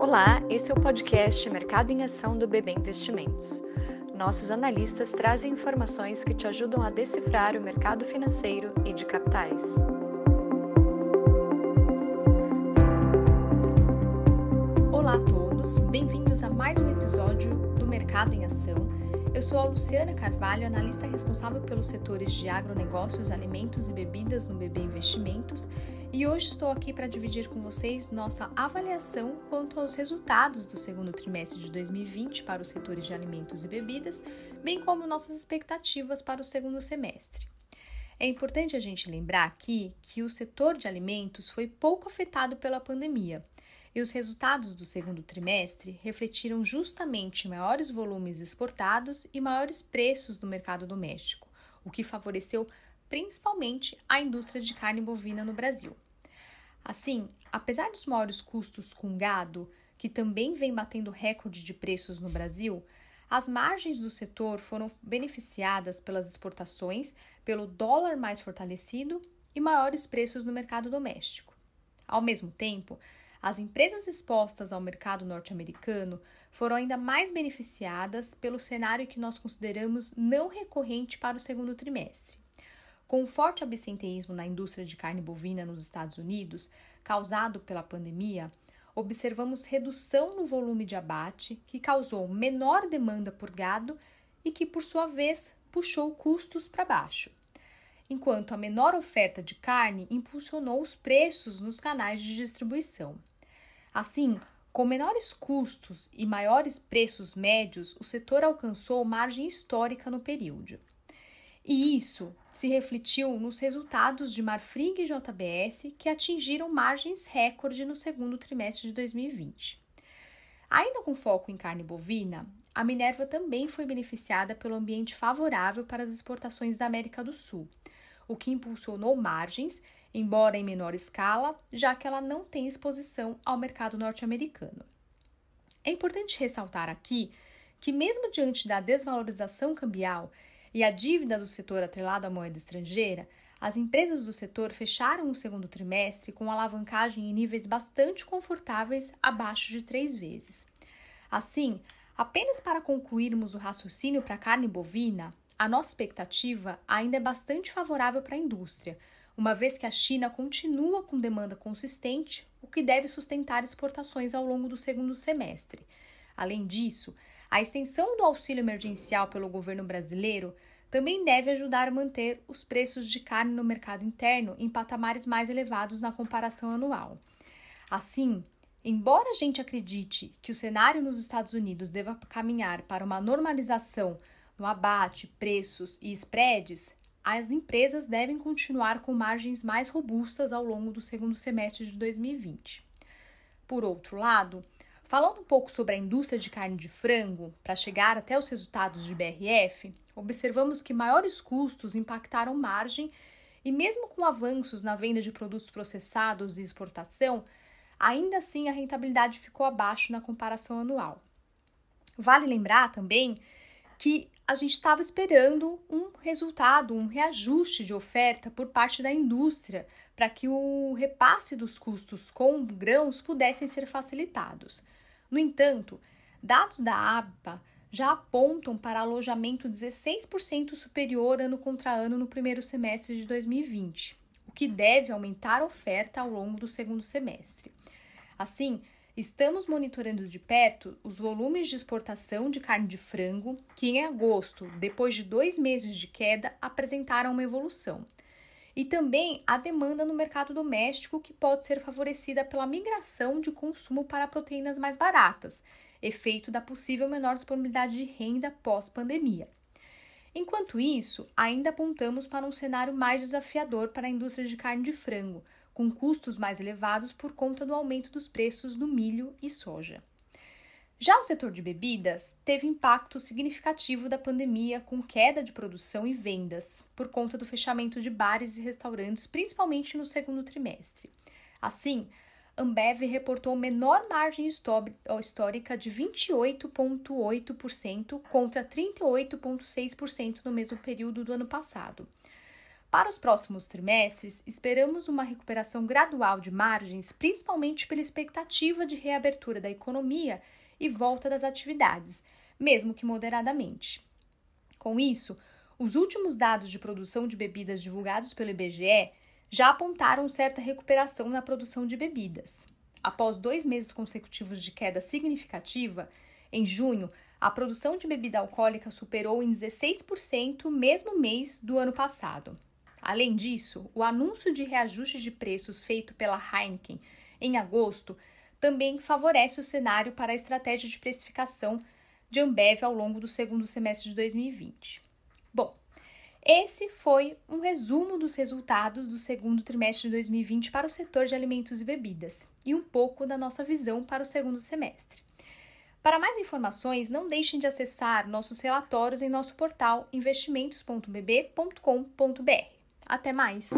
Olá, esse é o podcast Mercado em Ação do BB Investimentos. Nossos analistas trazem informações que te ajudam a decifrar o mercado financeiro e de capitais. Olá a todos, bem-vindos a mais um episódio do Mercado em Ação. Eu sou a Luciana Carvalho, analista responsável pelos setores de agronegócios, alimentos e bebidas no BB Investimentos e hoje estou aqui para dividir com vocês nossa avaliação quanto aos resultados do segundo trimestre de 2020 para os setores de alimentos e bebidas, bem como nossas expectativas para o segundo semestre. É importante a gente lembrar aqui que o setor de alimentos foi pouco afetado pela pandemia. E os resultados do segundo trimestre refletiram justamente maiores volumes exportados e maiores preços no mercado doméstico, o que favoreceu principalmente a indústria de carne bovina no Brasil. Assim, apesar dos maiores custos com gado, que também vem batendo recorde de preços no Brasil, as margens do setor foram beneficiadas pelas exportações, pelo dólar mais fortalecido e maiores preços no mercado doméstico. Ao mesmo tempo, as empresas expostas ao mercado norte-americano foram ainda mais beneficiadas pelo cenário que nós consideramos não recorrente para o segundo trimestre. Com o forte absenteísmo na indústria de carne bovina nos Estados Unidos, causado pela pandemia, observamos redução no volume de abate, que causou menor demanda por gado e que, por sua vez, puxou custos para baixo. Enquanto a menor oferta de carne impulsionou os preços nos canais de distribuição. Assim, com menores custos e maiores preços médios, o setor alcançou margem histórica no período. E isso se refletiu nos resultados de Marfrig e JBS, que atingiram margens recorde no segundo trimestre de 2020. Ainda com foco em carne bovina, a Minerva também foi beneficiada pelo ambiente favorável para as exportações da América do Sul, o que impulsionou margens, embora em menor escala, já que ela não tem exposição ao mercado norte-americano. É importante ressaltar aqui que, mesmo diante da desvalorização cambial e a dívida do setor atrelado à moeda estrangeira, as empresas do setor fecharam o segundo trimestre com alavancagem em níveis bastante confortáveis, abaixo de três vezes. Assim, apenas para concluirmos o raciocínio para a carne bovina, a nossa expectativa ainda é bastante favorável para a indústria, uma vez que a China continua com demanda consistente, o que deve sustentar exportações ao longo do segundo semestre. Além disso, a extensão do auxílio emergencial pelo governo brasileiro também deve ajudar a manter os preços de carne no mercado interno em patamares mais elevados na comparação anual. Assim, embora a gente acredite que o cenário nos Estados Unidos deva caminhar para uma normalização no abate, preços e spreads, as empresas devem continuar com margens mais robustas ao longo do segundo semestre de 2020. Por outro lado, Falando um pouco sobre a indústria de carne de frango, para chegar até os resultados de BRF, observamos que maiores custos impactaram margem e, mesmo com avanços na venda de produtos processados e exportação, ainda assim a rentabilidade ficou abaixo na comparação anual. Vale lembrar também que a gente estava esperando um resultado, um reajuste de oferta por parte da indústria para que o repasse dos custos com grãos pudessem ser facilitados. No entanto, dados da ABPA já apontam para alojamento 16% superior ano contra ano no primeiro semestre de 2020, o que deve aumentar a oferta ao longo do segundo semestre. Assim, estamos monitorando de perto os volumes de exportação de carne de frango, que em agosto, depois de dois meses de queda, apresentaram uma evolução e também a demanda no mercado doméstico, que pode ser favorecida pela migração de consumo para proteínas mais baratas, efeito da possível menor disponibilidade de renda pós-pandemia. Enquanto isso, ainda apontamos para um cenário mais desafiador para a indústria de carne de frango, com custos mais elevados por conta do aumento dos preços do milho e soja. Já o setor de bebidas teve impacto significativo da pandemia, com queda de produção e vendas, por conta do fechamento de bares e restaurantes, principalmente no segundo trimestre. Assim, Ambev reportou menor margem histórica de 28,8% contra 38,6% no mesmo período do ano passado. Para os próximos trimestres, esperamos uma recuperação gradual de margens, principalmente pela expectativa de reabertura da economia e volta das atividades, mesmo que moderadamente. Com isso, os últimos dados de produção de bebidas divulgados pelo IBGE já apontaram certa recuperação na produção de bebidas. Após dois meses consecutivos de queda significativa, em junho, a produção de bebida alcoólica superou em 16% o mesmo mês do ano passado. Além disso, o anúncio de reajuste de preços feito pela Heineken em agosto também favorece o cenário para a estratégia de precificação de Ambev ao longo do segundo semestre de 2020. Bom, esse foi um resumo dos resultados do segundo trimestre de 2020 para o setor de alimentos e bebidas e um pouco da nossa visão para o segundo semestre. Para mais informações, não deixem de acessar nossos relatórios em nosso portal investimentos.bb.com.br. Até mais!